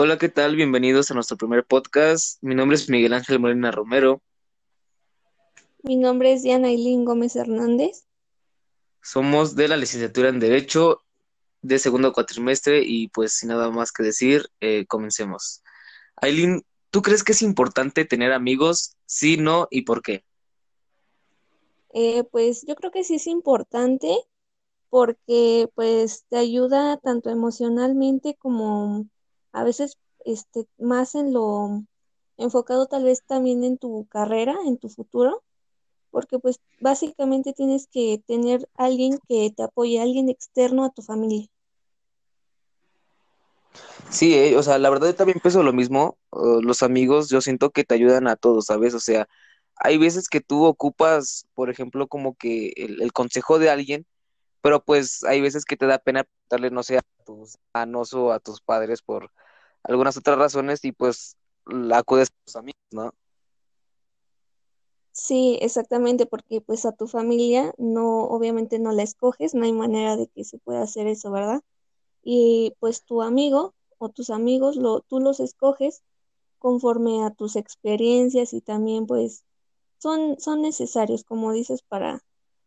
Hola, ¿qué tal? Bienvenidos a nuestro primer podcast. Mi nombre es Miguel Ángel Molina Romero. Mi nombre es Diana Ailín Gómez Hernández. Somos de la licenciatura en Derecho de segundo cuatrimestre y pues sin nada más que decir, eh, comencemos. Ailín, ¿tú crees que es importante tener amigos? Sí, no y por qué? Eh, pues yo creo que sí es importante porque pues te ayuda tanto emocionalmente como a veces este, más en lo enfocado tal vez también en tu carrera, en tu futuro, porque pues básicamente tienes que tener alguien que te apoye, alguien externo a tu familia. Sí, eh, o sea, la verdad yo también pienso lo mismo. Los amigos, yo siento que te ayudan a todos, ¿sabes? O sea, hay veces que tú ocupas, por ejemplo, como que el, el consejo de alguien, pero pues hay veces que te da pena darle, no sé, a tus hermanos o a tus padres por algunas otras razones y pues la acudes a tus amigos, ¿no? Sí, exactamente, porque pues a tu familia no, obviamente no la escoges, no hay manera de que se pueda hacer eso, ¿verdad? Y pues tu amigo o tus amigos, lo, tú los escoges conforme a tus experiencias y también pues son, son necesarios, como dices, para,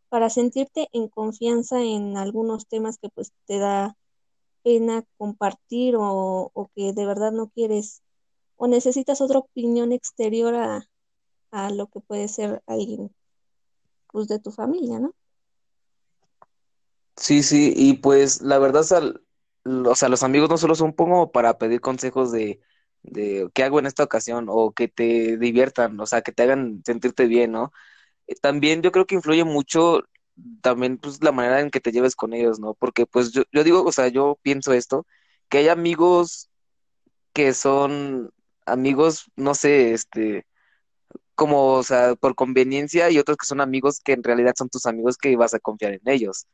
para sentirte en confianza en algunos temas que pues te da pena compartir o, que de verdad no quieres o necesitas otra opinión exterior a, a lo que puede ser alguien pues de tu familia, ¿no? Sí, sí, y pues la verdad, o sea, l- o sea, los amigos no solo son como para pedir consejos de, de qué hago en esta ocasión o que te diviertan, o sea, que te hagan sentirte bien, ¿no? Eh, También yo creo que influye mucho también pues la manera en que te lleves con ellos, ¿no? Porque pues yo, yo digo, o sea, yo pienso esto, que hay amigos que son amigos, no sé, este, como, o sea, por conveniencia y otros que son amigos que en realidad son tus amigos que vas a confiar en ellos.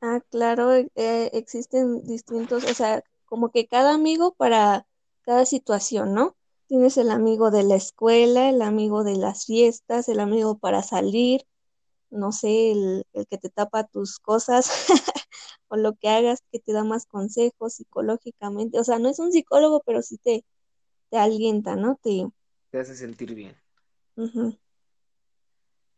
Ah, claro, eh, existen distintos, o sea, como que cada amigo para cada situación, ¿no? Tienes el amigo de la escuela, el amigo de las fiestas, el amigo para salir, no sé, el, el que te tapa tus cosas o lo que hagas, que te da más consejos psicológicamente. O sea, no es un psicólogo, pero sí te, te alienta, ¿no? Te, Te hace sentir bien.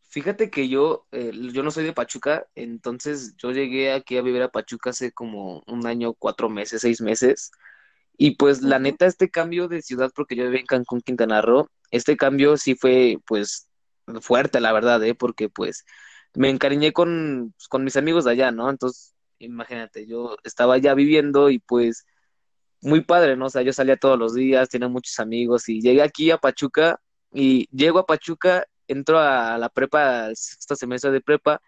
Fíjate que yo, eh, yo no soy de Pachuca, entonces yo llegué aquí a vivir a Pachuca hace como un año, cuatro meses, seis meses, y pues la neta, este cambio de ciudad, porque yo vivía en Cancún, Quintana Roo, este cambio sí fue pues fuerte, la verdad, ¿eh? Porque pues me encariñé con, pues, con mis amigos de allá, ¿no? Entonces, imagínate, yo estaba allá viviendo y pues muy padre, ¿no? O sea, yo salía todos los días, tenía muchos amigos y llegué aquí a Pachuca y llego a Pachuca, entro a la prepa, sexto semestre de prepa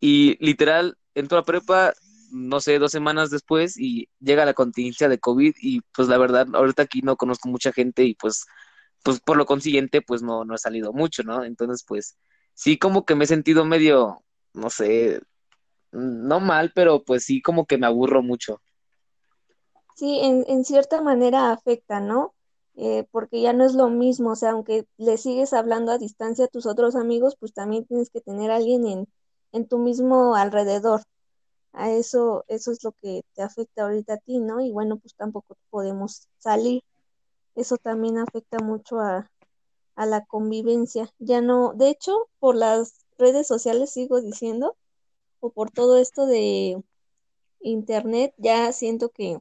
y literal entro a prepa, no sé, dos semanas después y llega la contingencia de COVID y pues la verdad, ahorita aquí no conozco mucha gente y pues, pues por lo consiguiente, pues no, no he salido mucho, ¿no? Entonces, pues sí como que me he sentido medio, no sé, no mal, pero pues sí como que me aburro mucho. Sí, en, en cierta manera afecta, ¿no? Eh, porque ya no es lo mismo, o sea, aunque le sigues hablando a distancia a tus otros amigos, pues también tienes que tener a alguien en, en tu mismo alrededor. A eso, eso es lo que te afecta ahorita a ti, ¿no? Y bueno, pues tampoco podemos salir. Eso también afecta mucho a, a la convivencia. Ya no, de hecho, por las redes sociales sigo diciendo, o por todo esto de internet, ya siento que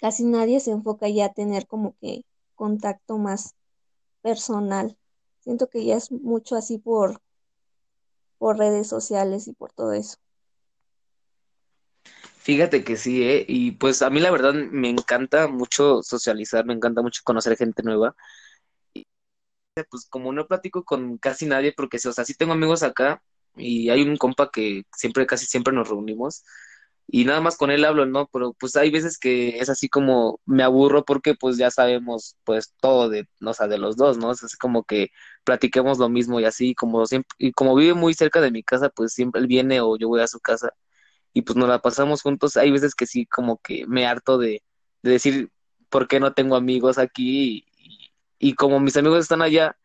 casi nadie se enfoca ya a tener como que contacto más personal. Siento que ya es mucho así por, por redes sociales y por todo eso. Fíjate que sí, ¿eh? Y pues a mí la verdad me encanta mucho socializar, me encanta mucho conocer gente nueva. Pues como no platico con casi nadie, porque o sea, sí tengo amigos acá y hay un compa que siempre, casi siempre nos reunimos y nada más con él hablo, ¿no? Pero pues hay veces que es así como me aburro porque pues ya sabemos pues todo de, o sea, de los dos, ¿no? Es como que platiquemos lo mismo y así, como siempre, y como vive muy cerca de mi casa, pues siempre él viene o yo voy a su casa y pues nos la pasamos juntos. Hay veces que sí, como que me harto de, de decir por qué no tengo amigos aquí y, como mis amigos están allá,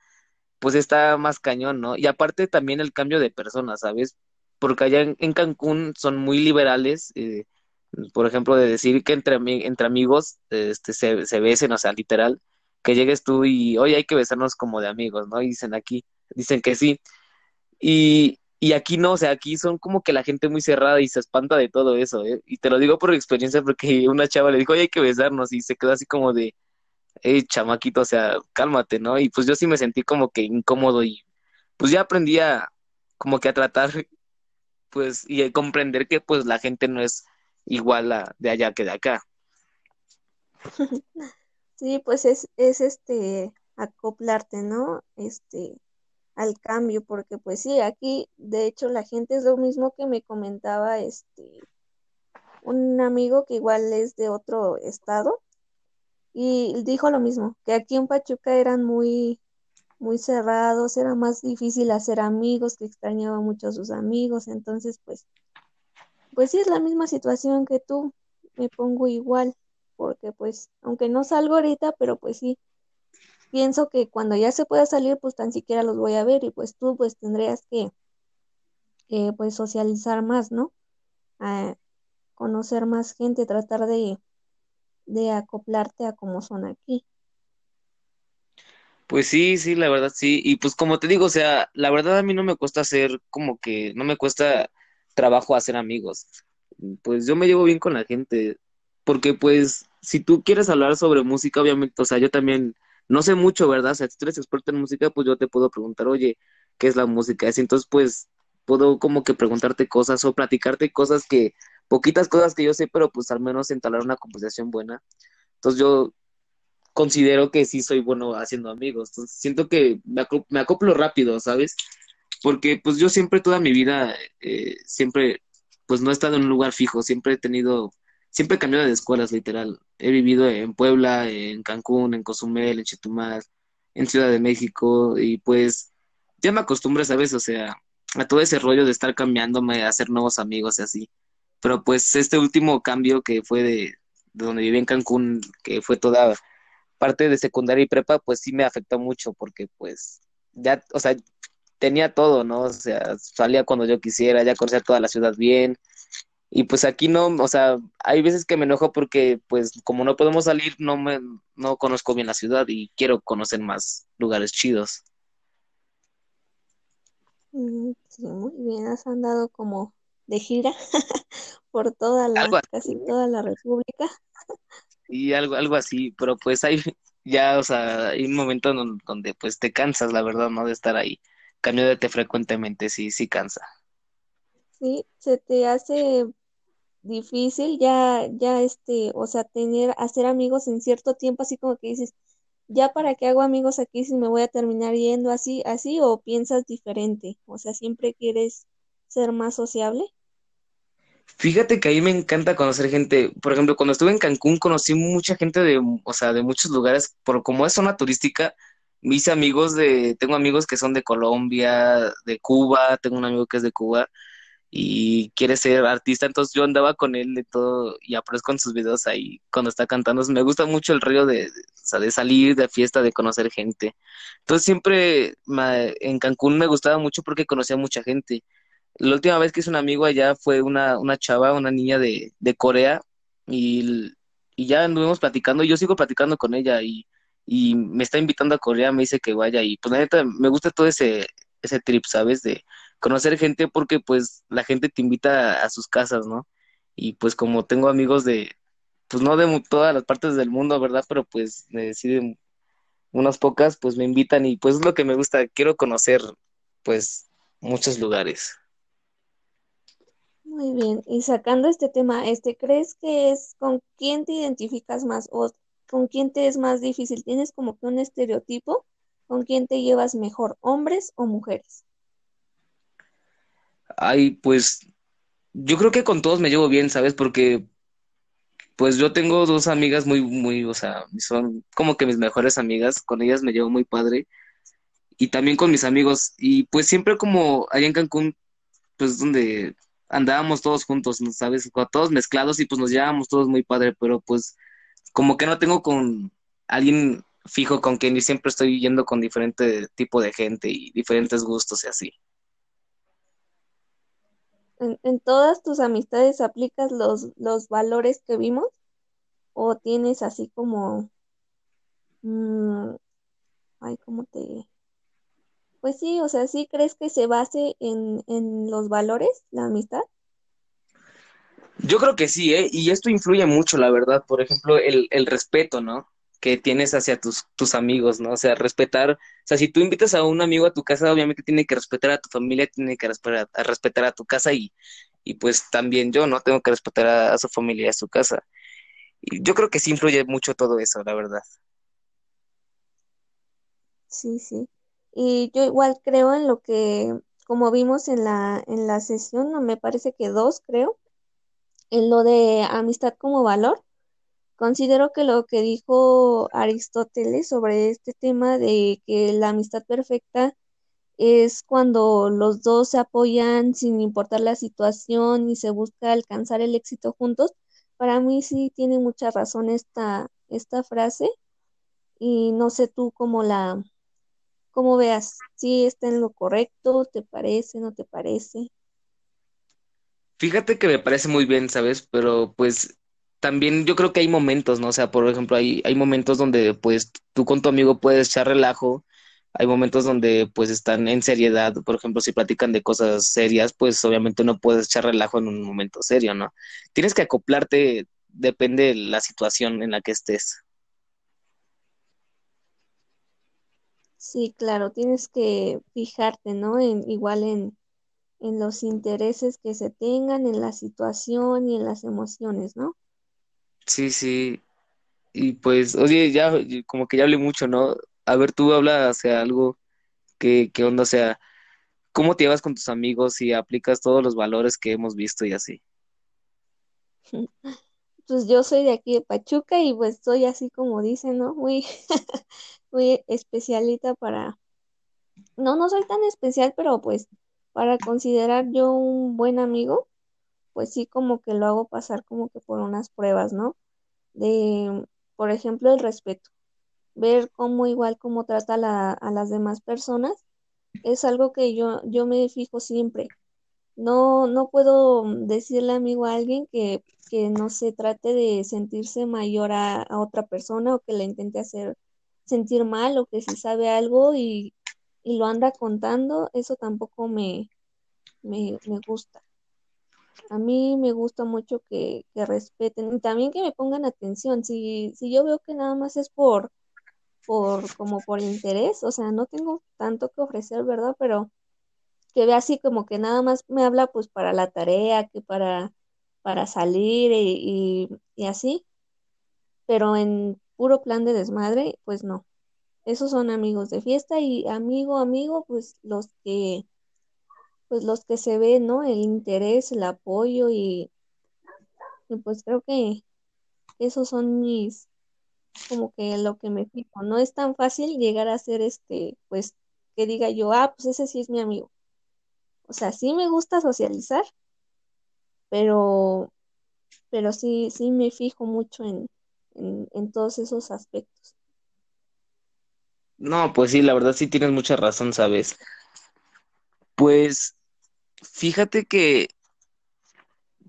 pues está más cañón, ¿no? Y aparte también el cambio de personas, ¿sabes? Porque allá en, Cancún son muy liberales, eh, Por ejemplo, de decir que entre, entre amigos este, se, se besen, o sea, literal, que llegues tú y, oye, hay que besarnos como de amigos, ¿no? Y dicen aquí, dicen que sí. Y, y aquí no, o sea, aquí son como que la gente muy cerrada y se espanta de todo eso, ¿eh? Y te lo digo por experiencia porque una chava le dijo, oye, hay que besarnos y se quedó así como de, hey, chamaquito, o sea, cálmate, ¿no? Y pues yo sí me sentí como que incómodo y pues ya aprendí a como que a tratar, pues, y a comprender que pues la gente no es igual a, de allá que de acá. Sí, pues es, es este acoplarte, ¿no? Este, al cambio, porque pues sí, aquí de hecho la gente es lo mismo que me comentaba este un amigo que igual es de otro estado y dijo lo mismo, que aquí en Pachuca eran muy muy cerrados, era más difícil hacer amigos, que extrañaba mucho a sus amigos, entonces pues pues sí es la misma situación que tú, me pongo igual, porque pues aunque no salgo ahorita, pero pues sí pienso que cuando ya se pueda salir, pues tan siquiera los voy a ver y pues tú pues tendrías que pues socializar más, ¿no? A conocer más gente, tratar de, de acoplarte a cómo son aquí. Pues sí, sí, la verdad sí. Y pues como te digo, o sea, la verdad a mí no me cuesta hacer como que, no me cuesta trabajo hacer amigos. Pues yo me llevo bien con la gente, porque pues si tú quieres hablar sobre música, obviamente, o sea, yo también no sé mucho, ¿verdad? O sea, si tú eres experto en música, pues yo te puedo preguntar, oye, ¿qué es la música? Entonces, pues puedo como que preguntarte cosas o platicarte cosas que, poquitas cosas que yo sé, pero pues al menos entalar una conversación buena. Entonces yo considero que sí soy bueno haciendo amigos. Siento que me acoplo, rápido, ¿sabes? Porque pues yo siempre, toda mi vida, eh, siempre, pues no he estado en un lugar fijo, siempre he tenido siempre he cambiado de escuelas, literal. He vivido en Puebla, en Cancún, en Cozumel, en Chetumal, en Ciudad de México, y pues ya me acostumbré, ¿sabes? O sea, a todo ese rollo de estar cambiándome, hacer nuevos amigos y así. Pero pues este último cambio que fue de, donde viví en Cancún, que fue toda parte de secundaria y prepa, pues sí me afectó mucho porque pues ya, o sea, tenía todo, ¿no? O sea, salía cuando yo quisiera, ya conocía toda la ciudad bien, y pues aquí no, o sea, hay veces que me enojo porque pues como no podemos salir, no me no conozco bien la ciudad y quiero conocer más lugares chidos. Mm, sí, muy bien, has andado como de gira por toda la, casi toda la república. Y algo, algo así, pero pues hay ya, o sea, hay un momento donde pues te cansas, la verdad, ¿no? De estar ahí, cambiándote frecuentemente, sí, sí cansa. Sí, se te hace difícil ya, ya este, o sea, tener, hacer amigos en cierto tiempo, así como que dices, ya para qué hago amigos aquí si me voy a terminar yendo así, así, o piensas diferente, o sea, siempre quieres ser más sociable. Fíjate que ahí me encanta conocer gente. Por ejemplo, cuando estuve en Cancún conocí mucha gente de, o sea, de muchos lugares, por como es zona turística, hice amigos de, tengo amigos que son de Colombia, de Cuba, tengo un amigo que es de Cuba, y quiere ser artista, entonces yo andaba con él de todo y aparezco en sus videos ahí cuando está cantando. Me gusta mucho el rollo de, de salir de fiesta, de conocer gente. Entonces siempre en Cancún me gustaba mucho porque conocía mucha gente. La última vez que hice un amigo allá fue una, una chava, una niña de, de Corea y, y ya anduvimos platicando, yo sigo platicando con ella y, y me está invitando a Corea, me dice que vaya y pues la neta me gusta todo ese, ese trip, ¿sabes? De conocer gente porque pues la gente te invita a, sus casas, ¿no? Y pues como tengo amigos de, pues no de todas las partes del mundo, ¿verdad? Pero pues me deciden unas pocas, pues me invitan y pues es lo que me gusta, quiero conocer pues muchos lugares. Muy bien, y sacando este tema, este, ¿crees que es con quién te identificas más o con quién te es más difícil? ¿Tienes como que un estereotipo? ¿Con quién te llevas mejor, hombres o mujeres? Ay, pues yo creo que con todos me llevo bien, ¿sabes? Porque pues yo tengo dos amigas muy, muy, o sea, son como que mis mejores amigas, con ellas me llevo muy padre y también con mis amigos y pues siempre como allá en Cancún, pues donde andábamos todos juntos, ¿no? ¿sabes? Todos mezclados y pues nos llevábamos todos muy padre, pero pues como que no tengo con alguien fijo con quien y siempre estoy yendo con diferente tipo de gente y diferentes gustos y así. en, todas tus amistades aplicas los, los valores que vimos o tienes así como, mm, ay, ¿cómo te...? Pues sí, o sea, ¿sí crees que se base en, en los valores, la amistad? Yo creo que sí, ¿eh? Y esto influye mucho, la verdad. Por ejemplo, el, el respeto, ¿no? Que tienes hacia tus, tus amigos, ¿no? O sea, respetar, o sea, si tú invitas a un amigo a tu casa, obviamente tiene que respetar a tu familia, tiene que respetar a, respetar a tu casa y, y pues también yo, ¿no? Tengo que respetar a, su familia, a su casa. Y yo creo que sí influye mucho todo eso, la verdad. Sí, sí. Y yo igual creo en lo que, como vimos en la, en la sesión, no me parece que dos, creo, en lo de amistad como valor, considero que lo que dijo Aristóteles sobre este tema de que la amistad perfecta es cuando los dos se apoyan sin importar la situación y se busca alcanzar el éxito juntos. Para mí sí tiene mucha razón esta, esta frase y no sé tú cómo la, cómo veas, si está en lo correcto, te parece, no te parece. Fíjate que me parece muy bien, ¿sabes? Pero pues también yo creo que hay momentos, ¿no? O sea, por ejemplo, hay, hay momentos donde pues tú con tu amigo puedes echar relajo, hay momentos donde pues están en seriedad, por ejemplo, si platican de cosas serias, pues obviamente no puedes echar relajo en un momento serio, ¿no? Tienes que acoplarte, depende de la situación en la que estés. Sí, claro, tienes que fijarte, ¿no? En, igual en, en los intereses que se tengan, en la situación y en las emociones, ¿no? Sí, sí. Y pues, oye, ya como que ya hablé mucho, ¿no? A ver, tú habla hacia algo que, que onda, o sea, ¿cómo te llevas con tus amigos y aplicas todos los valores que hemos visto y así? Pues yo soy de aquí de Pachuca y pues soy así como dicen, ¿no? Muy, muy especialita para... No, no soy tan especial, pero pues para considerar yo un buen amigo, pues sí como que lo hago pasar como que por unas pruebas, ¿no? De, por ejemplo, el respeto. Ver cómo igual cómo trata a las demás personas es algo que yo, yo me fijo siempre. No, no puedo decirle amigo a alguien que, que no se trate de sentirse mayor a, a otra persona o que le intente hacer sentir mal o que si sabe algo y, y lo anda contando, eso tampoco me, me, gusta. A mí me gusta mucho que, que, respeten y también que me pongan atención. Si, si yo veo que nada más es por, por, como por interés, o sea, no tengo tanto que ofrecer, ¿verdad? Pero que vea así como que nada más me habla pues para la tarea, que para, para salir y, y así, pero en puro plan de desmadre, pues no esos son amigos de fiesta y amigo, amigo, pues los que, pues los que se ven, ¿no? El interés, el apoyo y, pues creo que esos son mis, como que lo que me fijo. No es tan fácil llegar a ser este, pues que diga yo, ah, pues ese sí es mi amigo. O sea, sí me gusta socializar, pero, pero sí, sí me fijo mucho en, en, todos esos aspectos. No, pues sí, la verdad sí tienes mucha razón, ¿sabes? Pues fíjate que,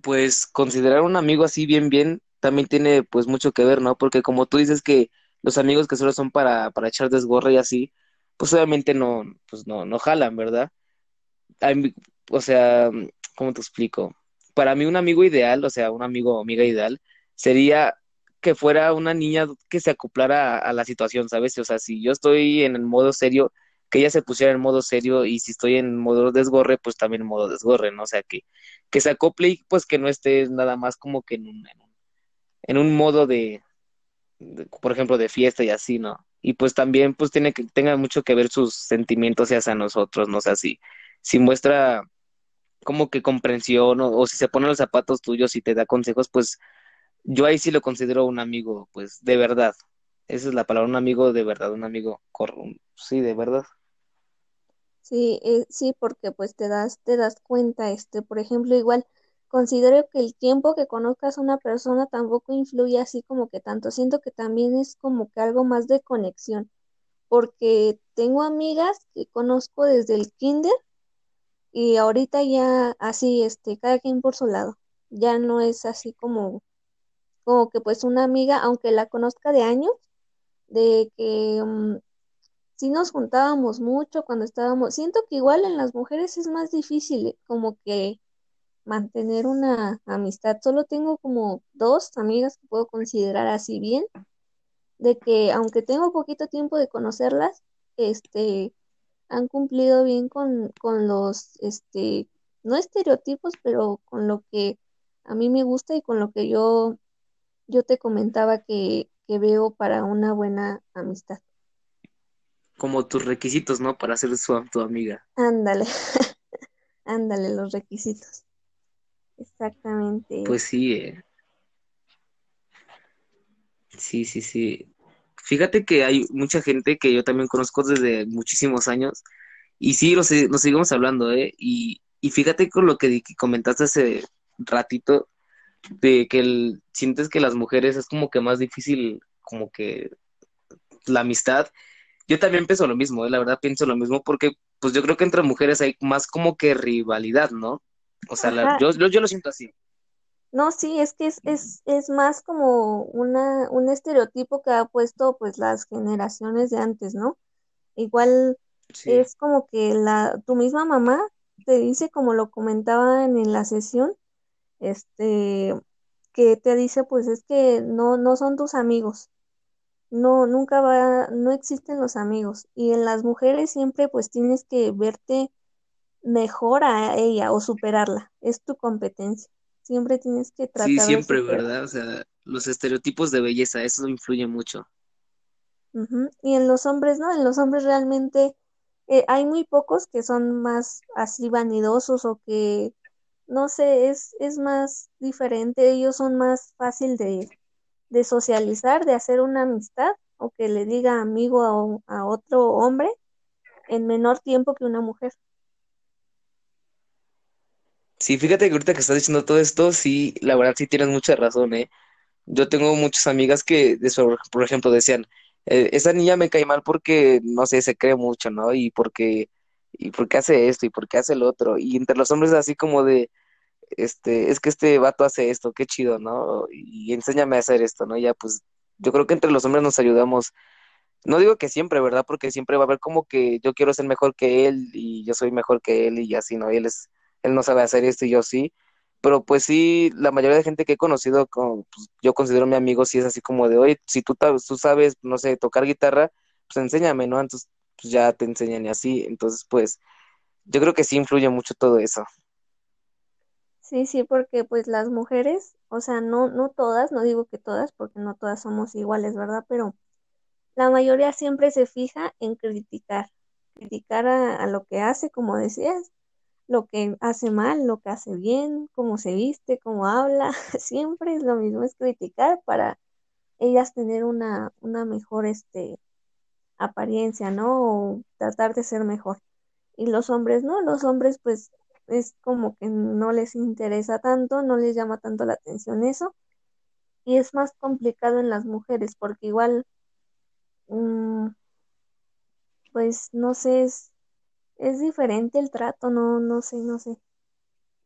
pues considerar un amigo así bien, bien, también tiene pues mucho que ver, ¿no? Porque como tú dices que los amigos que solo son para, para echar desgorra y así, pues obviamente no, pues no, no jalan, ¿verdad? o sea, ¿cómo te explico? Para mí un amigo ideal, o sea, un amigo o amiga ideal, sería que fuera una niña que se acoplara a, la situación, ¿sabes? O sea, si yo estoy en el modo serio, que ella se pusiera en modo serio y si estoy en modo desgorre, pues también en modo desgorre, ¿no? O sea, que, que se acople y pues que no esté nada más como que en un, en un, modo de, por ejemplo, de fiesta y así, ¿no? Y pues también pues tiene que, tenga mucho que ver sus sentimientos hacia nosotros, ¿no? O sea, si, si muestra como que comprensión o, o si se pone los zapatos tuyos y te da consejos, pues yo ahí sí lo considero un amigo, pues, de verdad. Esa es la palabra, un amigo de verdad, un amigo, sí, de verdad. Sí, eh, sí, porque pues te das, te das cuenta, este, por ejemplo, igual considero que el tiempo que conozcas a una persona tampoco influye así como que tanto. Siento que también es como que algo más de conexión, porque tengo amigas que conozco desde el kinder y ahorita ya así, este, cada quien por su lado. Ya no es así como, como que pues una amiga, aunque la conozca de años, de que um, sí nos juntábamos mucho cuando estábamos, siento que igual en las mujeres es más difícil como que mantener una amistad. Solo tengo como dos amigas que puedo considerar así bien, de que aunque tengo poquito tiempo de conocerlas, este, han cumplido bien con, con los, este, no estereotipos, pero con lo que a mí me gusta y con lo que yo, yo te comentaba que, que veo para una buena amistad. Como tus requisitos, ¿no? Para ser su, tu amiga. Ándale, ándale los requisitos. Exactamente. Pues sí, eh. Sí, sí, sí. Fíjate que hay mucha gente que yo también conozco desde muchísimos años y sí, nos, nos seguimos hablando, ¿eh? Y, y fíjate con lo que, comentaste hace ratito, de que el, sientes que las mujeres es como que más difícil, como que la amistad. Yo también pienso lo mismo, ¿eh? la verdad pienso lo mismo porque pues yo creo que entre mujeres hay más como que rivalidad, ¿no? O sea, yo, yo, lo siento así. No, sí, es que es, es, es más como una, un estereotipo que ha puesto pues las generaciones de antes, ¿no? Igual es como que la, tu misma mamá te dice, como lo comentaban en la sesión, este, que te dice, pues es que no, no son tus amigos. No, nunca va, no existen los amigos. Y en las mujeres siempre pues tienes que verte mejor a ella o superarla. Es tu competencia. Siempre tienes que tratar Sí, siempre, ¿verdad? O sea, los estereotipos de belleza, eso influye mucho. Y en los hombres, ¿no? En los hombres realmente eh, hay muy pocos que son más así vanidosos o que, no sé, es, es más diferente. Ellos son más fácil de, de socializar, de hacer una amistad o que le diga amigo a, a otro hombre en menor tiempo que una mujer. Sí, fíjate que ahorita que estás diciendo todo esto, sí, la verdad sí tienes mucha razón, ¿eh? Yo tengo muchas amigas que, por ejemplo, decían, eh, esa niña me cae mal porque, no sé, se cree mucho, ¿no? Y porque, y porque hace esto y porque hace el otro. Y entre los hombres así como de, este, es que este vato hace esto, qué chido, ¿no? Y enséñame a hacer esto, ¿no? Ya, pues, yo creo que entre los hombres nos ayudamos. No digo que siempre, ¿verdad? Porque siempre va a haber como que yo quiero ser mejor que él y yo soy mejor que él y así, ¿no? Y él es él no sabe hacer esto y yo sí. Pero pues sí, la mayoría de gente que he conocido, como, pues, yo considero mi amigo, sí es así como de, oye, si tú, tú sabes, no sé, tocar guitarra, pues enséñame, ¿no? Entonces, pues ya te enseñan y así. Entonces, pues, yo creo que sí influye mucho todo eso. Sí, sí, porque pues las mujeres, o sea, no, no todas, no digo que todas, porque no todas somos iguales, ¿verdad? Pero la mayoría siempre se fija en criticar, criticar a, lo que hace, como decías, lo que hace mal, lo que hace bien, cómo se viste, cómo habla, siempre es lo mismo, es criticar para ellas tener una, una mejor este, apariencia, ¿no? O tratar de ser mejor. Y los hombres, ¿no? Los hombres pues es como que no les interesa tanto, no les llama tanto la atención eso. Y es más complicado en las mujeres porque igual, mm, pues no sé, es, es diferente el trato, no, no sé, no sé.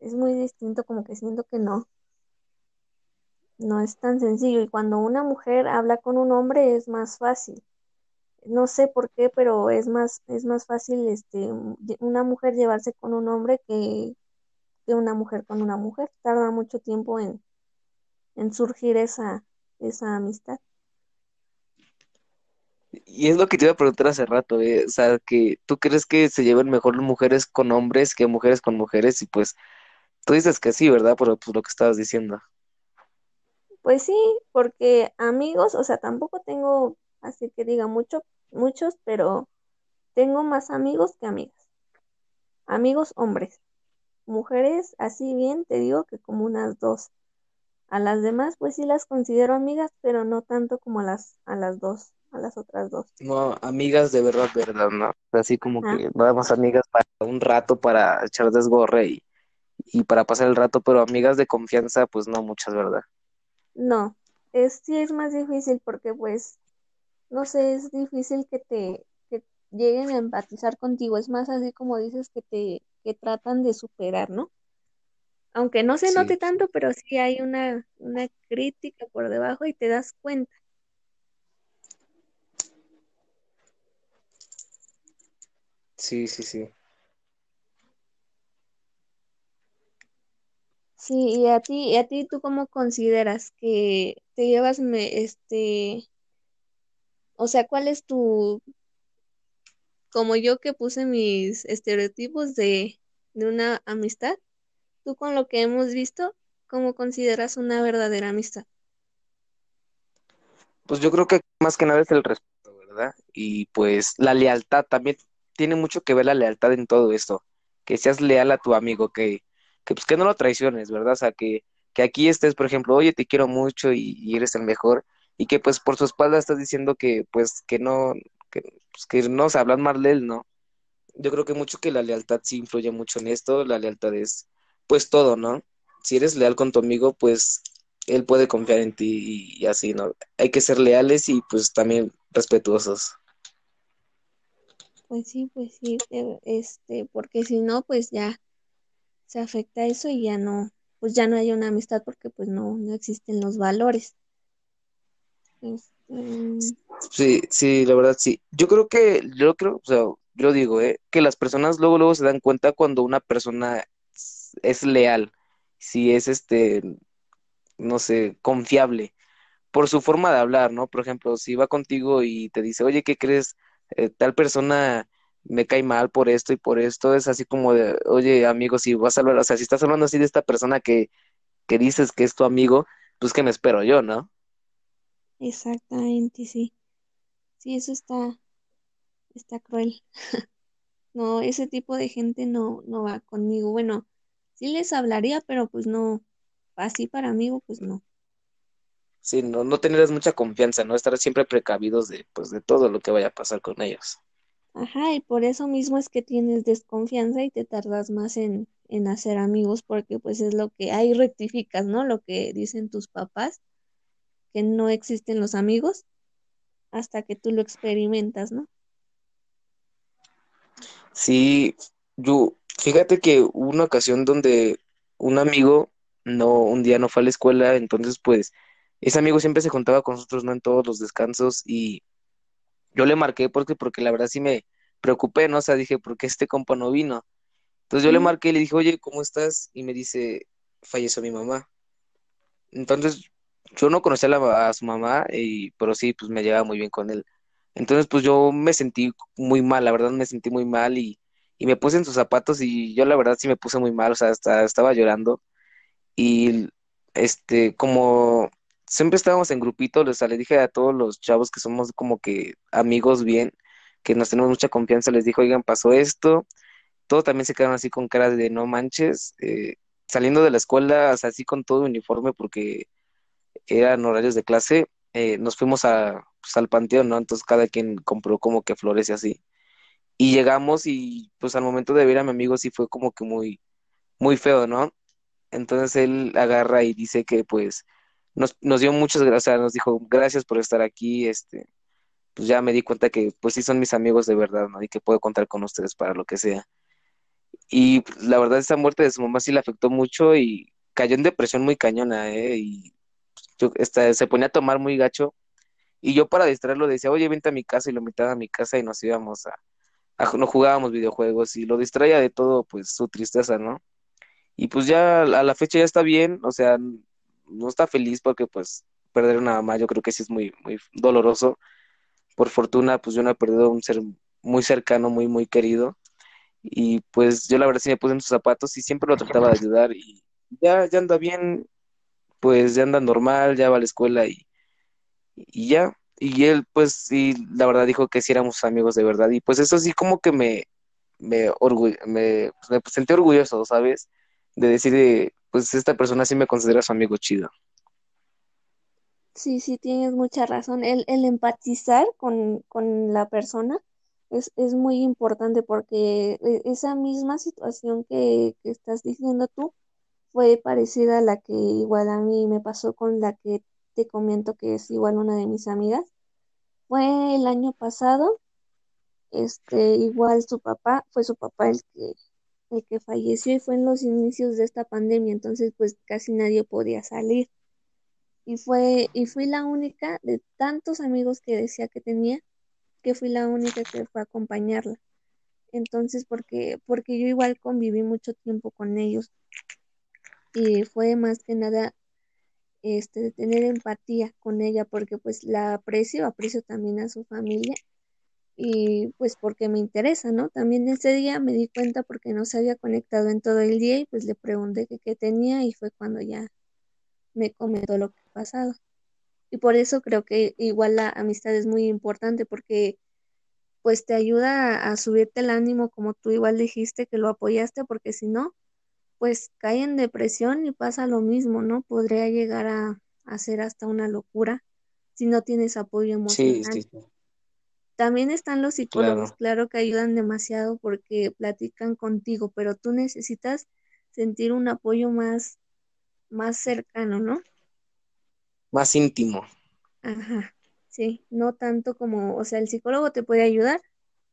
Es muy distinto, como que siento que no. No es tan sencillo. Y cuando una mujer habla con un hombre es más fácil. No sé por qué, pero es más, es más fácil este, una mujer llevarse con un hombre que, que una mujer con una mujer. Tarda mucho tiempo en, en surgir esa, esa amistad. Y es lo que te iba a preguntar hace rato, ¿eh? o sea, que tú crees que se lleven mejor mujeres con hombres que mujeres con mujeres y pues tú dices que sí, ¿verdad? Por pues, lo que estabas diciendo. Pues sí, porque amigos, o sea, tampoco tengo, así que diga mucho, muchos, pero tengo más amigos que amigas. Amigos hombres. Mujeres, así bien, te digo que como unas dos. A las demás, pues sí las considero amigas, pero no tanto como a las, a las dos a las otras dos. No, amigas de verdad, verdad, ¿no? Así como ah. que vamos amigas para un rato para echar desgorre y, y para pasar el rato, pero amigas de confianza, pues no muchas, ¿verdad? No, es sí es más difícil porque pues, no sé, es difícil que te que lleguen a empatizar contigo, es más así como dices que te que tratan de superar, ¿no? Aunque no se note tanto, pero sí hay una, una crítica por debajo y te das cuenta. sí, sí, sí. Sí, y a ti, y a ti, ¿tú cómo consideras que te llevas, me- este, o sea, cuál es tu, como yo que puse mis estereotipos de, de una amistad, tú con lo que hemos visto, ¿cómo consideras una verdadera amistad? Pues yo creo que más que nada es el respeto, ¿verdad? Y pues la lealtad también tiene mucho que ver la lealtad en todo esto. Que seas leal a tu amigo, que, que pues que no lo traiciones, ¿verdad? O sea, que, que aquí estés, por ejemplo, oye, te quiero mucho y, y eres el mejor, y que pues por su espalda estás diciendo que pues que no, que, pues, que no se hablan mal de él, ¿no? Yo creo que mucho que la lealtad sí influye mucho en esto, la lealtad es pues todo, ¿no? Si eres leal con tu amigo, pues él puede confiar en ti y, y así, ¿no? Hay que ser leales y pues también respetuosos. Pues sí, pues sí, de- este, porque si no, pues ya se afecta eso y ya no, pues ya no hay una amistad porque pues no, no existen los valores. Este, Sí, sí, la verdad sí. Yo creo que, yo creo, o sea, yo digo, ¿eh? Que las personas luego, luego se dan cuenta cuando una persona es, leal, si es este, no sé, confiable. por su forma de hablar, ¿no? Por ejemplo, si va contigo y te dice, oye, ¿qué crees? Eh, tal persona me cae mal por esto y por esto, es así como de, oye, amigo, si vas a hablar, o sea, si estás hablando así de esta persona que, que dices que es tu amigo, pues que me espero yo, ¿no? Exactamente, sí. Sí, eso está, está cruel. No, ese tipo de gente no, no va conmigo. Bueno, sí les hablaría, pero pues no, así para amigo, pues no. Sí, no, no tenerles mucha confianza, ¿no? Estar siempre precavidos de, pues, de todo lo que vaya a pasar con ellos. Ajá, y por eso mismo es que tienes desconfianza y te tardas más en, en hacer amigos, porque pues es lo que ahí rectificas, ¿no? Lo que dicen tus papás, que no existen los amigos hasta que tú lo experimentas, ¿no? Sí, yo, fíjate que hubo una ocasión donde un amigo no, un día no fue a la escuela, entonces pues ese amigo siempre se juntaba con nosotros, ¿no? En todos los descansos y yo le marqué porque, porque la verdad sí me preocupé, ¿no? O sea, dije, ¿por qué este compa no vino? Entonces yo le marqué y le dije, oye, ¿cómo estás? Y me dice, falleció mi mamá. Entonces yo no conocía a, la- su mamá, y, pero sí, pues me llevaba muy bien con él. Entonces pues yo me sentí muy mal, la verdad me sentí muy mal y, y me puse en sus zapatos y yo la verdad sí me puse muy mal, o sea, hasta estaba llorando. Y este, como siempre estábamos en grupito, o sea, le dije a todos los chavos que somos como que amigos bien, que nos tenemos mucha confianza, les dije, oigan, pasó esto. Todos también se quedaron así con cara de no manches, eh, saliendo de la escuela, o sea, así con todo uniforme porque eran horarios de clase, eh, nos fuimos a, pues, al panteón, ¿no? Entonces cada quien compró como que flores y así. Y llegamos y pues al momento de ver a mi amigo sí fue como que muy, muy feo, ¿no? Entonces él agarra y dice que pues nos, nos dio muchas gracias, nos dijo gracias por estar aquí, este, pues ya me di cuenta que pues sí son mis amigos de verdad, ¿no? Y que puedo contar con ustedes para lo que sea. Y pues, la verdad esa muerte de su mamá sí le afectó mucho y cayó en depresión muy cañona, ¿eh? Y yo- esta- se ponía a tomar muy gacho. Y yo para distraerlo decía, oye, vente a mi casa y lo invitaba a mi casa y nos íbamos a, a, no jugábamos videojuegos y lo distraía de todo, pues su tristeza, ¿no? Y pues ya a la fecha ya está bien, o sea, no está feliz porque pues perder una mamá yo creo que sí es muy, muy doloroso. Por fortuna, pues yo no he perdido un ser muy cercano, muy, muy querido. Y pues yo la verdad sí me puse en sus zapatos y siempre lo trataba de ayudar y ya, ya anda bien, pues ya anda normal, ya va a la escuela y, y ya. Y él pues sí, la verdad dijo que sí éramos amigos de verdad y pues eso sí como que me, me, me, pues, me sentí orgulloso, ¿sabes? De decir, de, pues esta persona sí me considera su amigo chido. sí, sí, tienes mucha razón. El, el empatizar con, con la persona es, es muy importante porque e- esa misma situación que, que estás diciendo tú fue parecida a la que igual a mí me pasó con la que te comento que es igual una de mis amigas. Fue el año pasado, este, igual su papá, fue su papá el que el que falleció y fue en los inicios de esta pandemia, entonces pues casi nadie podía salir. Y fue, y fui la única de tantos amigos que decía que tenía, que fui la única que fue a acompañarla. Entonces, porque, porque yo igual conviví mucho tiempo con ellos. Y fue más que nada este, tener empatía con ella, porque pues la aprecio, aprecio también a su familia y pues porque me interesa, ¿no? También ese día me di cuenta porque no se había conectado en todo el día y pues le pregunté qué tenía y fue cuando ya me comentó lo que ha pasado. Y por eso creo que igual la amistad es muy importante porque pues te ayuda a, a subirte el ánimo como tú igual dijiste que lo apoyaste porque si no, pues cae en depresión y pasa lo mismo, ¿no? Podría llegar a, hacer hasta una locura si no tienes apoyo emocional. Sí, sí, También están los psicólogos, claro. que ayudan demasiado porque platican contigo, pero tú necesitas sentir un apoyo más, más cercano, ¿no? Más íntimo. Ajá, sí, no tanto como, o sea, el psicólogo te puede ayudar,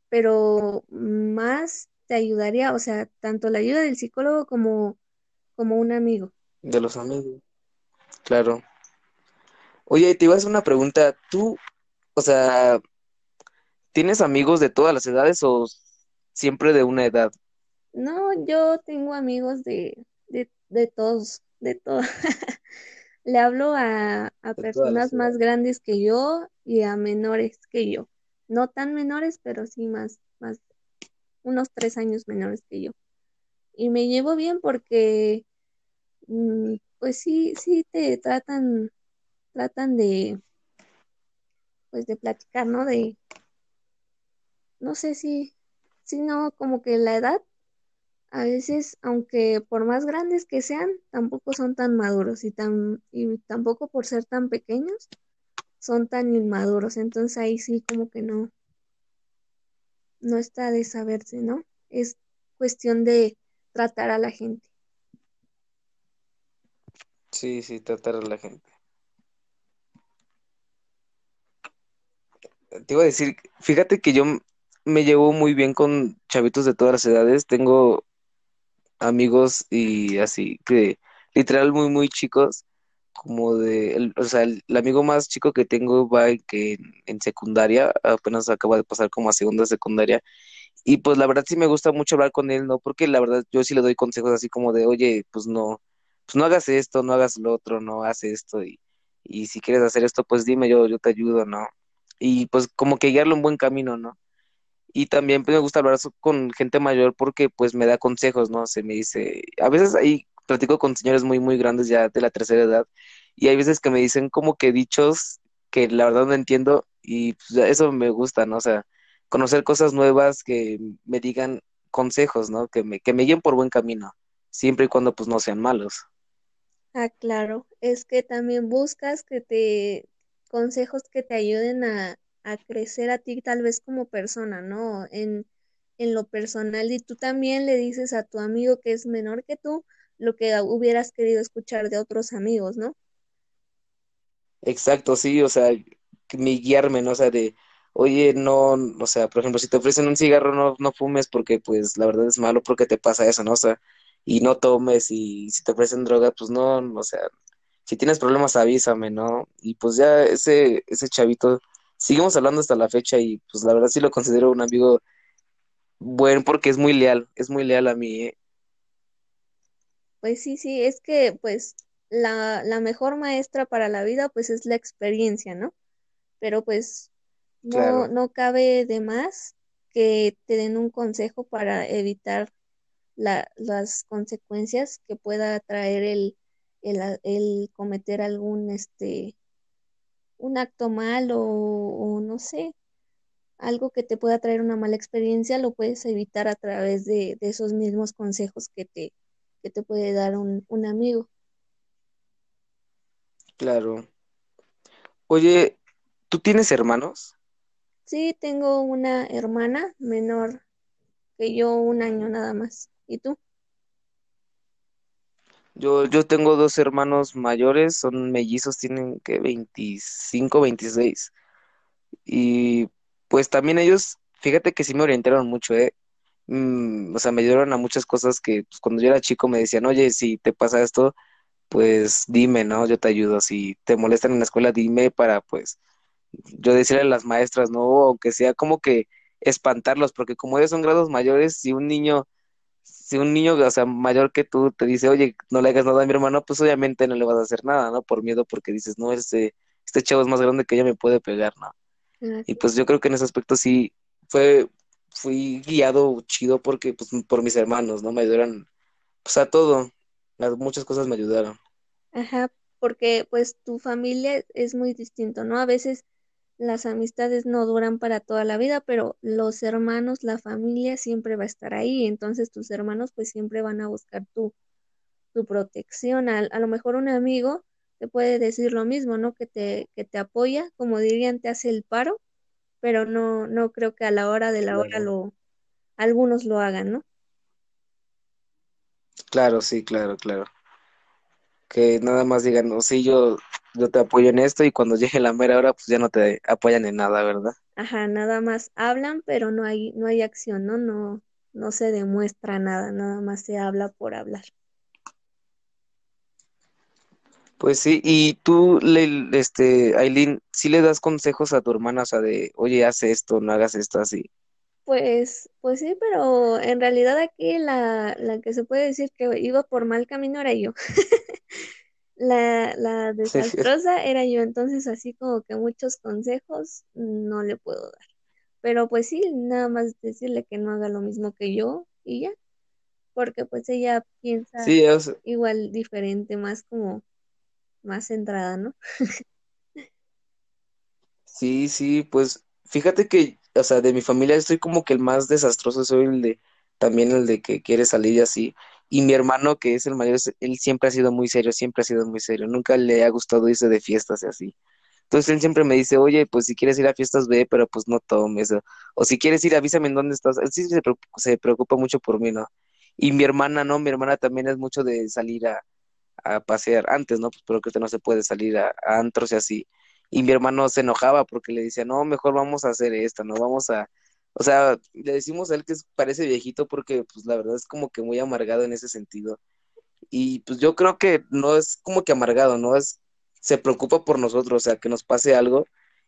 pero más te ayudaría, o sea, tanto la ayuda del psicólogo como, como un amigo. De los amigos. Claro. Oye, te iba a hacer una pregunta. ¿Tú, o sea, tienes amigos de todas las edades o siempre de una edad? No, yo tengo amigos de, de, de todos, de todos. Le hablo a, a personas más grandes que yo y a menores que yo. No tan menores, pero sí más, más unos tres años menores que yo. Y me llevo bien porque, mm, pues sí, sí te tratan, tratan de, pues de platicar, ¿no? De, no sé si, si no, como que la edad, a veces, aunque por más grandes que sean, tampoco son tan maduros y tan, y tampoco por ser tan pequeños, son tan inmaduros. Entonces ahí sí como que no, no está de saberse, ¿no? Es cuestión de tratar a la gente. Sí, sí, tratar a la gente. Te iba a decir, fíjate que yo me llevo muy bien con chavitos de todas las edades. Tengo amigos y así que literal muy, muy chicos como de, o sea, el, amigo más chico que tengo va en, que en, secundaria, apenas acaba de pasar como a segunda secundaria, y pues la verdad sí me gusta mucho hablar con él, ¿no? Porque la verdad yo sí le doy consejos así como de, oye, pues no, pues no hagas esto, no hagas lo otro, no hagas esto, y, y si quieres hacer esto, pues dime, yo, yo te ayudo, ¿no? Y pues como que guiarlo en buen camino, ¿no? Y también pues, me gusta hablar con gente mayor porque pues me da consejos, ¿no? Se me dice, a veces ahí platico con señores muy, muy grandes ya de la tercera edad y hay veces que me dicen como que dichos que la verdad no entiendo y pues, eso me gusta, ¿no? O sea, conocer cosas nuevas que me digan consejos, ¿no? Que me, que me guíen por buen camino, siempre y cuando pues no sean malos. Ah, claro, es que también buscas que te consejos que te ayuden a, a crecer a ti tal vez como persona, ¿no? En, en lo personal y tú también le dices a tu amigo que es menor que tú, lo que hubieras querido escuchar de otros amigos, ¿no? Exacto, sí, o sea, mi guiarme, ¿no? O sea, de, oye, no, o sea, por ejemplo, si te ofrecen un cigarro, no, no fumes porque, pues, la verdad es malo porque te pasa eso, ¿no? O sea, y no tomes, y si te ofrecen droga, pues no, o sea, si tienes problemas, avísame, ¿no? Y pues ya ese, ese chavito, seguimos hablando hasta la fecha y pues la verdad sí lo considero un amigo bueno porque es muy leal, es muy leal a mí, ¿eh? Pues sí, sí, es que pues la, la mejor maestra para la vida pues es la experiencia, ¿no? Pero pues no, no cabe de más que te den un consejo para evitar la, las consecuencias que pueda traer el, el, el, cometer algún este un acto mal o, o, no sé algo que te pueda traer una mala experiencia lo puedes evitar a través de, de esos mismos consejos que te que te puede dar un, un amigo. Claro. Oye, ¿tú tienes hermanos? Sí, tengo una hermana menor que yo un año nada más. ¿Y tú? Yo, yo tengo dos hermanos mayores, son mellizos, tienen que 25, 26. Y pues también ellos, fíjate que sí me orientaron mucho, ¿eh? Mm, o sea, me ayudaron a muchas cosas que pues, cuando yo era chico me decían, oye, si te pasa esto, pues dime, ¿no? Yo te ayudo. Si te molestan en la escuela, dime para, pues, yo decirle a las maestras, ¿no? O que sea como que espantarlos, porque como ellos son grados mayores, si un niño, si un niño, o sea, mayor que tú te dice, oye, no le hagas nada a mi hermano, pues obviamente no le vas a hacer nada, ¿no? Por miedo, porque dices, no, este, este chavo es más grande que yo, me puede pegar, ¿no? Y pues yo creo que en ese aspecto sí fue, fui guiado chido porque, pues, por mis hermanos, ¿no? Me ayudaron, pues, a todo, a muchas cosas me ayudaron. Ajá, porque pues tu familia es muy distinto, ¿no? A veces las amistades no duran para toda la vida, pero los hermanos, la familia siempre va a estar ahí, entonces tus hermanos pues siempre van a buscar tu, tu protección. A, a lo mejor un amigo te puede decir lo mismo, ¿no? Que te, que te apoya, como dirían, te hace el paro, pero no, no creo que a la hora de la hora lo, algunos lo hagan, ¿no? claro, sí, claro, claro. que nada más digan, no, sí, yo, yo te apoyo en esto y cuando llegue la mera hora, pues ya no te apoyan en nada, ¿verdad? Ajá, nada más hablan, pero no hay, no hay acción, ¿no? No, no se demuestra nada, nada más se habla por hablar. Pues sí, y tú, le, este, Aileen, sí le das consejos a tu hermana, o sea, de, oye, haz esto, no hagas esto así. Pues, pues sí, pero en realidad aquí la, la que se puede decir que iba por mal camino era yo. La, la desastrosa era yo, entonces así como que muchos consejos no le puedo dar. Pero pues sí, nada más decirle que no haga lo mismo que yo y ya, porque pues ella piensa Sí, o sea, igual diferente, más como más centrada, ¿no? sí, sí, pues fíjate que, o sea, de mi familia estoy como que el más desastroso, soy el de, también el de que quiere salir y así. Y mi hermano, que es el mayor, él siempre ha sido muy serio, siempre ha sido muy serio, nunca le ha gustado irse de fiestas y así. Entonces él siempre me dice, oye, pues si quieres ir a fiestas, ve, pero pues no tomes. O, o si quieres ir, avísame en dónde estás. Él sí se preocupa, se preocupa mucho por mí, ¿no? Y mi hermana, ¿no? Mi hermana también es mucho de salir a, a pasear antes, ¿no? Pues pero que ahorita no se puede salir a, a antros y así. Y mi hermano se enojaba porque le decía, no, mejor vamos a hacer esto, no vamos a... O sea, le decimos a él que parece viejito porque pues la verdad es como que muy amargado en ese sentido. Y pues yo creo que no es como que amargado, ¿no? Es, se preocupa por nosotros, o sea, que nos pase algo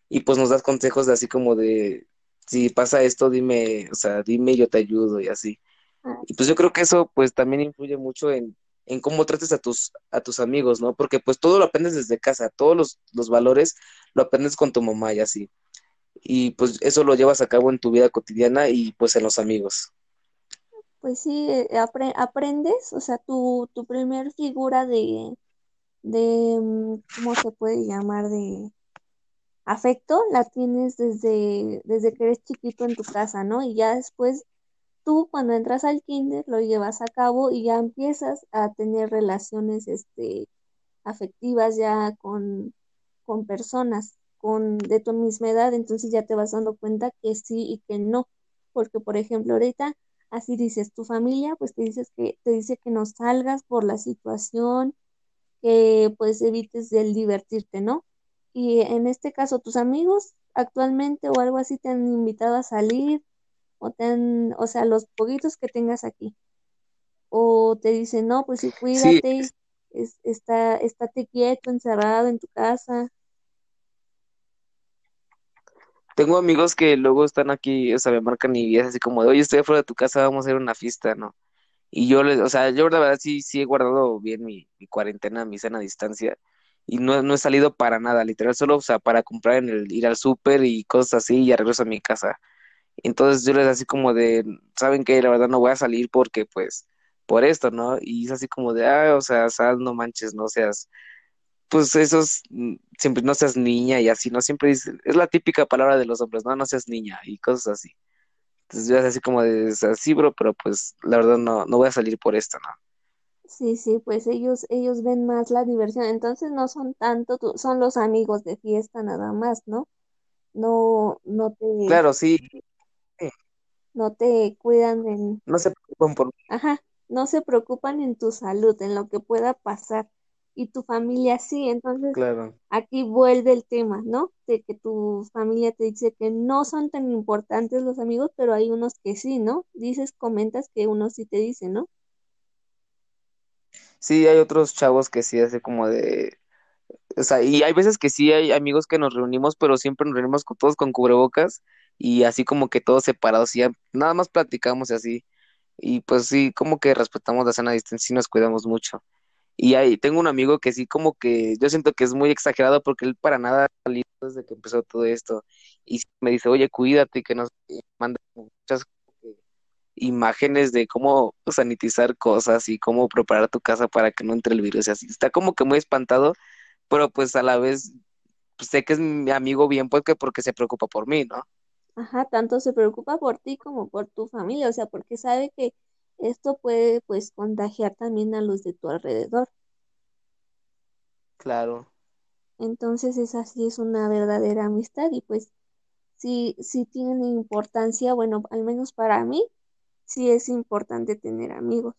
y pues nos das consejos de así como de, si pasa esto, dime, o sea, dime, yo te ayudo y así. Ah, Y pues yo creo que eso pues también influye mucho en, en cómo trates a tus, a tus amigos, ¿no? Porque pues todo lo aprendes desde casa, todos los, los valores lo aprendes con tu mamá y así. Y pues eso lo llevas a cabo en tu vida cotidiana y pues en los amigos. Pues sí, eh, apre- aprendes, o sea, tu, tu primer figura de, de, mm, ¿cómo se puede llamar? De afecto, la tienes desde, desde que eres chiquito en tu casa, ¿no? Y ya después tú cuando entras al kinder lo llevas a cabo y ya empiezas a tener relaciones, este, afectivas ya con, con personas con, de tu misma edad, entonces ya te vas dando cuenta que sí y que no, porque por ejemplo ahorita así dices, tu familia pues te dices que, te dice que no salgas por la situación, que pues evites el divertirte, ¿no? Y en este caso, tus amigos actualmente o algo así te han invitado a salir o te han, o sea, los poquitos que tengas aquí o te dicen, no, pues sí, Sí, cuídate, es, está, estate quieto, encerrado en tu casa. tengo amigos que luego están aquí, o sea, me marcan y es así como de, oye, estoy afuera de tu casa, vamos a ir a una fiesta, ¿no? Y yo les, o sea, yo la verdad sí, sí he guardado bien mi, mi cuarentena, mi sana distancia, y no, no he salido para nada, literal, solo, o sea, para comprar en el, ir al súper y cosas así, y ya regreso a mi casa. Entonces yo les así como de, ¿saben qué? La verdad no voy a salir porque, pues, por esto, ¿no? Y es así como de, ah, o sea, sal, no manches, no seas, pues esos, mm, siempre no seas niña y así, ¿no? Siempre dice, es la típica palabra de los hombres, no, no seas niña y cosas así. Entonces yo así como de, así, bro, pero pues la verdad no, no voy a salir por esto, ¿no? Sí, sí, pues ellos, ellos ven más la diversión, entonces no son tanto, tu- son los amigos de fiesta nada más, ¿no? No, no te, Claro, sí, no te cuidan no se preocupen por Ajá, no se preocupan en tu salud, en lo que pueda pasar. y tu familia sí. Entonces, Claro. aquí vuelve el tema, ¿no? De que tu familia te dice que no son tan importantes los amigos, pero hay unos que sí, ¿no? Dices, comentas que unos sí te dicen, ¿no? Sí, hay otros chavos que sí hace como de, o sea, y hay veces que sí hay amigos que nos reunimos, pero siempre nos reunimos con todos con cubrebocas y así como que todos separados y ya nada más platicamos y así. Y pues sí, como que respetamos la sana distancia y nos cuidamos mucho. Y ahí tengo un amigo que sí como que yo siento que es muy exagerado porque él para nada salido desde que empezó todo esto. Y me dice, oye, cuídate, que nos manda muchas imágenes de cómo sanitizar cosas y cómo preparar tu casa para que no entre el virus y así. Está como que muy espantado, pero pues a la vez pues, sé que es mi amigo bien porque porque se preocupa por mí, ¿no? Ajá, tanto se preocupa por ti como por tu familia, o sea, porque sabe que esto puede pues contagiar también a los de tu alrededor. Claro. Entonces esa sí es una verdadera amistad y pues sí, sí tiene importancia, bueno, al menos para mí, sí es importante tener amigos.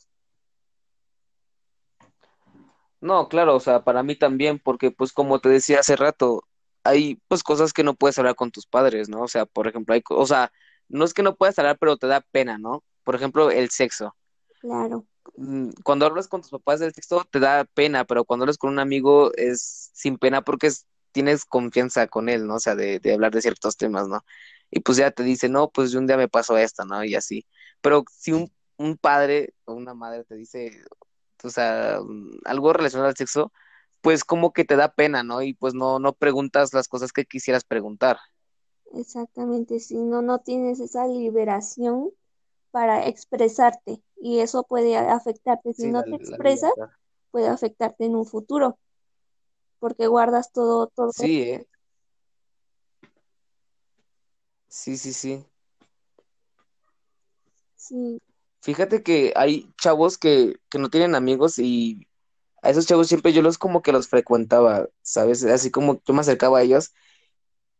No, claro, o sea, para mí también, porque pues como te decía hace rato, hay pues cosas que no puedes hablar con tus padres, ¿no? O sea, por ejemplo, hay, o sea, no es que no puedas hablar, pero te da pena, ¿no? Por ejemplo, el sexo. Claro, Mm, Cuando hablas con tus papás del sexo te da pena, pero cuando hablas con un amigo es sin pena porque es- tienes confianza con él, ¿no? O sea, de, de hablar de ciertos temas, ¿no? Y pues ya te dice, no, pues un día me pasó esto, ¿no? Y así. Pero si un, un padre o una madre te dice, o sea, mm, algo relacionado al sexo, pues como que te da pena, ¿no? Y pues no, no preguntas las cosas que quisieras preguntar. exactamente, si no, no tienes esa liberación para expresarte y eso puede afectarte. Si Sí, no la, te expresas, puede afectarte en un futuro porque guardas todo, todo. Sí, ¿eh? Sí, sí, sí. Sí, Fíjate que hay chavos que, que no tienen amigos y a esos chavos siempre yo los como que los frecuentaba, ¿sabes? Así como yo me acercaba a ellos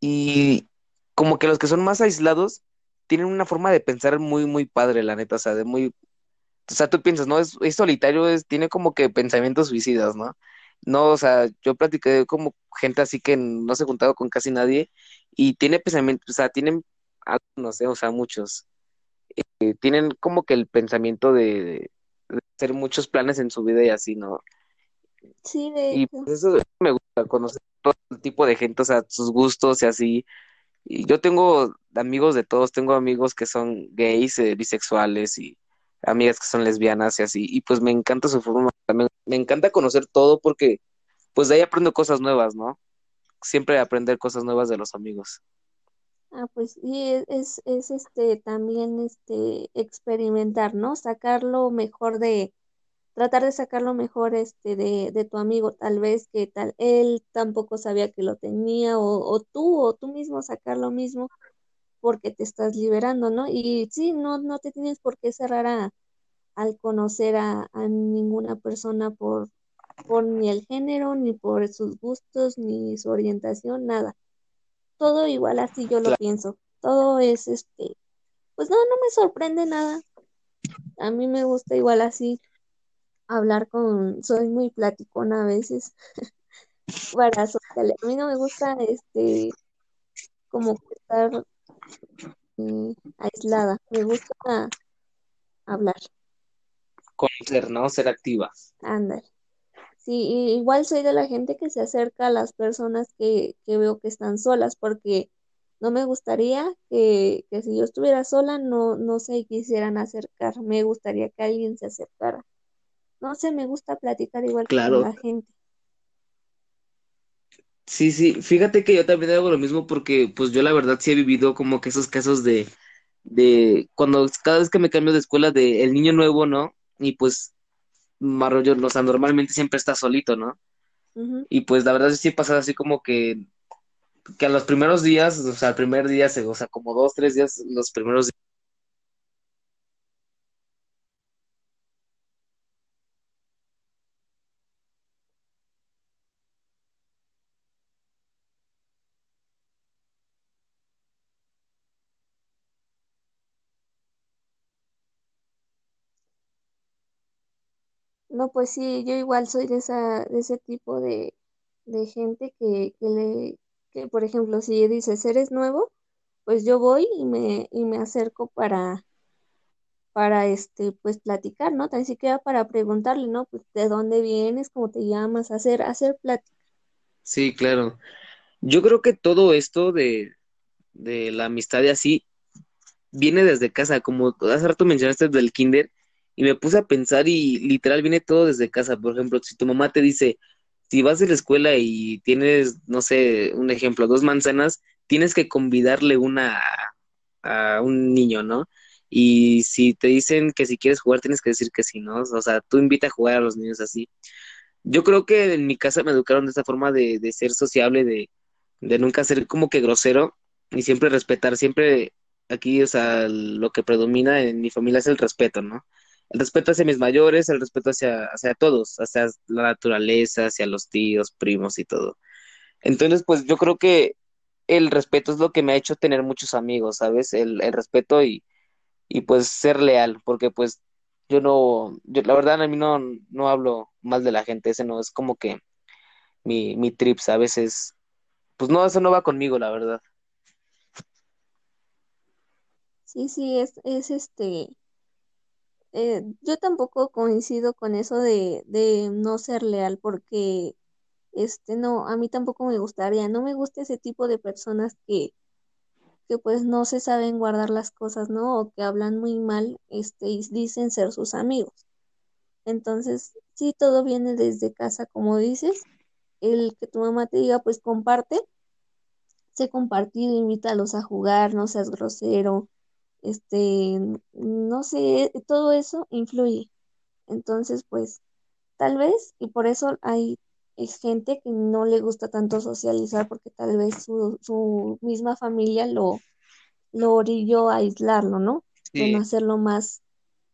y como que los que son más aislados tienen una forma de pensar muy, muy padre, la neta, o sea, de muy, o sea, tú piensas, ¿no? Es, es solitario, es, tiene como que pensamientos suicidas, ¿no? No, o sea, yo platiqué como gente así que no se juntaba con casi nadie y tiene pensamientos, o sea, tienen, no sé, o sea, muchos, eh, tienen como que el pensamiento de hacer muchos planes en su vida y así, ¿no? Sí, de Y pues eso me gusta, conocer todo el tipo de gente, o sea, sus gustos y así. Y yo tengo amigos de todos, tengo amigos que son gays, eh, bisexuales y amigas que son lesbianas y así. Y pues me encanta su forma, me, me encanta conocer todo porque pues de ahí aprendo cosas nuevas, ¿no? Siempre aprender cosas nuevas de los amigos. Ah, pues sí, es, es, es, este también este experimentar, ¿no? Sacar lo mejor de, tratar de sacar lo mejor este de, de tu amigo, tal vez que tal él tampoco sabía que lo tenía, o, o tú, o tú mismo sacar lo mismo porque te estás liberando, ¿no? Y sí, no, no te tienes por qué cerrar a, al conocer a, a ninguna persona por, por ni el género, ni por sus gustos, ni su orientación, nada. Todo igual así yo lo Claro, pienso. Todo es este, pues no, no me sorprende nada. A mí me gusta igual así hablar con, soy muy platicona a veces para social. A mí no me gusta este como estar eh, aislada. Me gusta hablar, conocer, ¿no? Ser activa. andar. Sí, igual soy de la gente que se acerca a las personas que, que veo que están solas, porque no me gustaría que, que si yo estuviera sola no, no se quisieran acercar. Me gustaría que alguien se acercara. No sé, me gusta platicar igual con Claro. la gente. Sí, sí, fíjate que yo también hago lo mismo porque pues yo la verdad sí he vivido como que esos casos de, de cuando cada vez que me cambio de escuela de el niño nuevo, ¿no? Y pues Marrollo, o sea, normalmente siempre está solito, ¿no? Y pues la verdad sí pasa así como que, que a los primeros días, o sea, el primer día, se- o sea, como dos, tres días, los primeros días, No, pues sí, yo igual soy de esa, de ese tipo de, de gente que, que le, que por ejemplo, si dices eres nuevo, pues yo voy y me, y me acerco para, para este, pues platicar, ¿no? Tan siquiera para preguntarle, ¿no? Pues de dónde vienes, cómo te llamas, hacer, hacer plática. Sí, claro. Yo creo que todo esto de, de la amistad y así viene desde casa, como hace rato mencionaste del kinder, y me puse a pensar y literal viene todo desde casa. Por ejemplo, si tu mamá te dice, si vas a la escuela y tienes, no sé, un ejemplo, dos manzanas, tienes que convidarle una a, un niño, ¿no? Y si te dicen que si quieres jugar, tienes que decir que sí, ¿no? O sea, tú invita a jugar a los niños así. Yo creo que en mi casa me educaron de esta forma de, de ser sociable, de, de nunca ser como que grosero y siempre respetar, siempre aquí, o sea, lo que predomina en mi familia es el respeto, ¿no? El respeto hacia mis mayores, el respeto hacia, hacia todos, hacia la naturaleza, hacia los tíos, primos y todo. Entonces, pues yo creo que el respeto es lo que me ha hecho tener muchos amigos, ¿sabes? El, el respeto y, y pues ser leal, porque pues yo no, yo la verdad a mí no, no hablo mal de la gente, ese no es como que mi, mi trip, ¿sabes? Es, pues no, eso no va conmigo, la verdad. Sí, sí, es, es este, eh, yo tampoco coincido con eso de, de no ser leal, porque este, no, a mí tampoco me gustaría, no me gusta ese tipo de personas que, que pues no se saben guardar las cosas, ¿no? O que hablan muy mal, este, y dicen ser sus amigos. Entonces, sí, todo viene desde casa, como dices, el que tu mamá te diga, pues comparte, sé compartido, invítalos a jugar, no seas grosero, este, no sé, todo eso influye. Entonces, pues, tal vez, y por eso hay es gente que no le gusta tanto socializar porque tal vez su, su misma familia lo, lo orilló a aislarlo, ¿no? Sí, hacerlo más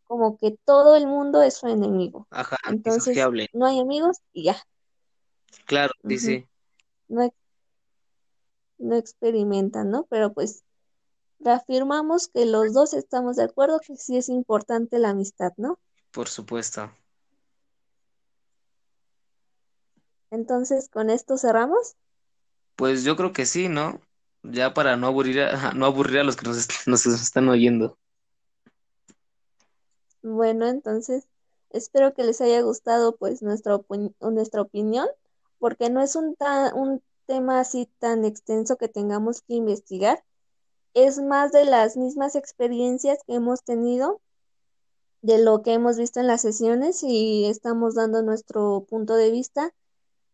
como que todo el mundo es su enemigo. ajá, Entonces, no hay amigos y ya. Claro, sí, sí, No, no experimentan, ¿no? Pero pues reafirmamos que los dos estamos de acuerdo que sí es importante la amistad, ¿no? por supuesto. Entonces, con esto cerramos. Pues yo creo que sí, ¿no? Ya para no aburrir a, no aburrir a los que nos, est- nos están oyendo. Bueno, entonces espero que les haya gustado pues nuestra, nuestra opinión, porque no es un, un tema así tan extenso que tengamos que investigar, es más de las mismas experiencias que hemos tenido, de lo que hemos visto en las sesiones y estamos dando nuestro punto de vista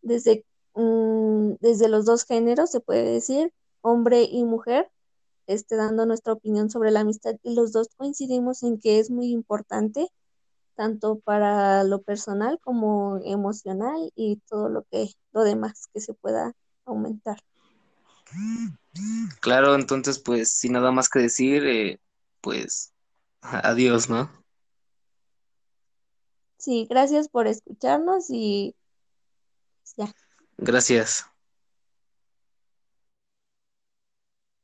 desde, mm, desde los dos géneros, se puede decir, hombre y mujer, este, dando nuestra opinión sobre la amistad y los dos coincidimos en que es muy importante tanto para lo personal como emocional y todo lo que lo demás que se pueda aumentar. Claro, entonces pues sin nada más que decir, eh, pues adiós, ¿no? Sí, gracias por escucharnos y ya. Gracias.